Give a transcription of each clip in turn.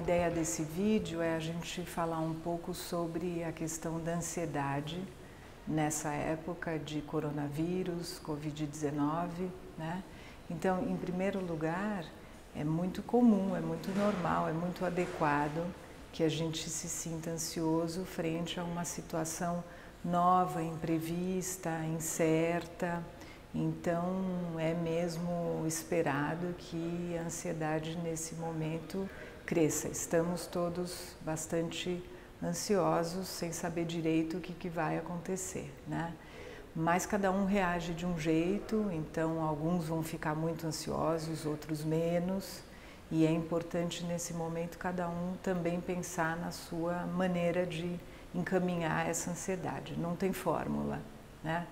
ideia desse vídeo é a gente falar um pouco sobre a questão da ansiedade nessa época de coronavírus, Covid-19, né? Então, em primeiro lugar, é muito comum, é muito normal, é muito adequado que a gente se sinta ansioso frente a uma situação nova, imprevista, incerta. Então, é mesmo esperado que a ansiedade nesse momento cresça. Estamos todos bastante ansiosos, sem saber direito o que, que vai acontecer, né? Mas cada um reage de um jeito, então alguns vão ficar muito ansiosos, outros menos, e é importante nesse momento cada um também pensar na sua maneira de encaminhar essa ansiedade. Não tem fórmula, né?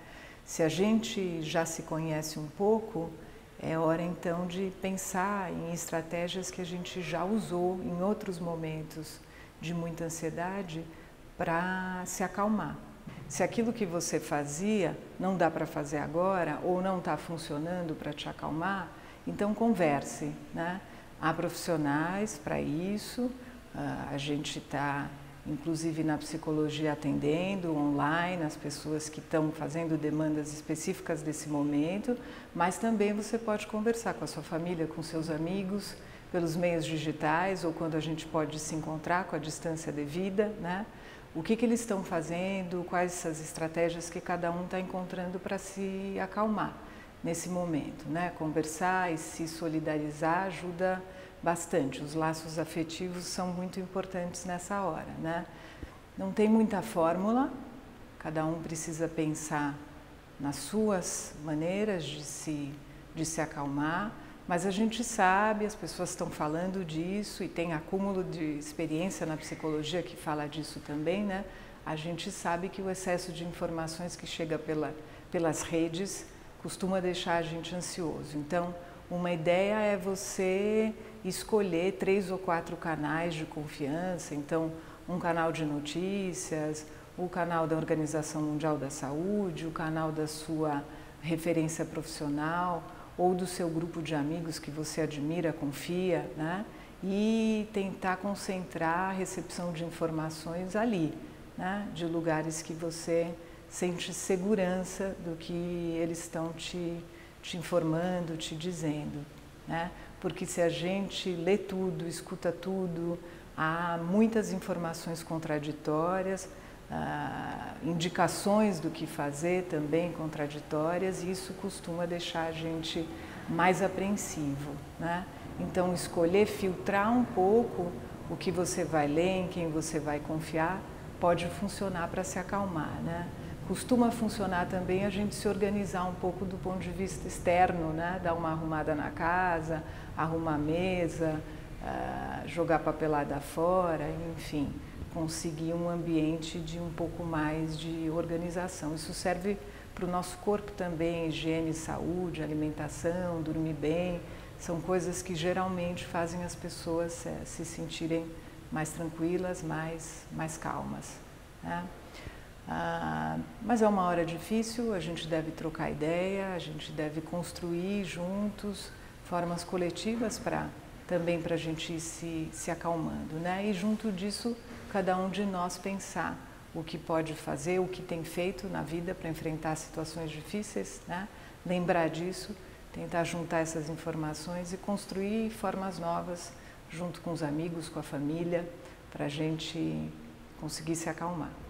Se a gente já se conhece um pouco, é hora então de pensar em estratégias que a gente já usou em outros momentos de muita ansiedade para se acalmar. Se aquilo que você fazia não dá para fazer agora ou não está funcionando para te acalmar, então converse. Né? Há profissionais para isso, ah, a gente está inclusive na psicologia atendendo online as pessoas que estão fazendo demandas específicas desse momento, mas também você pode conversar com a sua família, com seus amigos, pelos meios digitais ou quando a gente pode se encontrar com a distância devida, né? O que, que eles estão fazendo, quais as estratégias que cada um está encontrando para se acalmar nesse momento, né? Conversar e se solidarizar ajuda bastante. Os laços afetivos são muito importantes nessa hora, né? Não tem muita fórmula, cada um precisa pensar nas suas maneiras de se, de se acalmar, mas a gente sabe, as pessoas estão falando disso e tem acúmulo de experiência na psicologia que fala disso também, né? A gente sabe que o excesso de informações que chega pela, pelas redes costuma deixar a gente ansioso. Então, uma ideia é você escolher três ou quatro canais de confiança, então um canal de notícias, o canal da Organização Mundial da Saúde, o canal da sua referência profissional ou do seu grupo de amigos que você admira, confia, né? E tentar concentrar a recepção de informações ali, né? De lugares que você sente segurança do que eles estão te te informando, te dizendo. Né? Porque se a gente lê tudo, escuta tudo, há muitas informações contraditórias, ah, indicações do que fazer também contraditórias, e isso costuma deixar a gente mais apreensivo. Né? Então, escolher filtrar um pouco o que você vai ler, em quem você vai confiar, pode funcionar para se acalmar. Né? Costuma funcionar também a gente se organizar um pouco do ponto de vista externo, né? dar uma arrumada na casa, arrumar a mesa, uh, jogar papelada fora, enfim, conseguir um ambiente de um pouco mais de organização. Isso serve para o nosso corpo também, higiene, saúde, alimentação, dormir bem, são coisas que geralmente fazem as pessoas uh, se sentirem mais tranquilas, mais, mais calmas. Né? Ah, mas é uma hora difícil, a gente deve trocar ideia, a gente deve construir juntos formas coletivas para também para a gente ir se, se acalmando, né? E junto disso, cada um de nós pensar o que pode fazer, o que tem feito na vida para enfrentar situações difíceis, né? Lembrar disso, tentar juntar essas informações e construir formas novas junto com os amigos, com a família, para a gente conseguir se acalmar.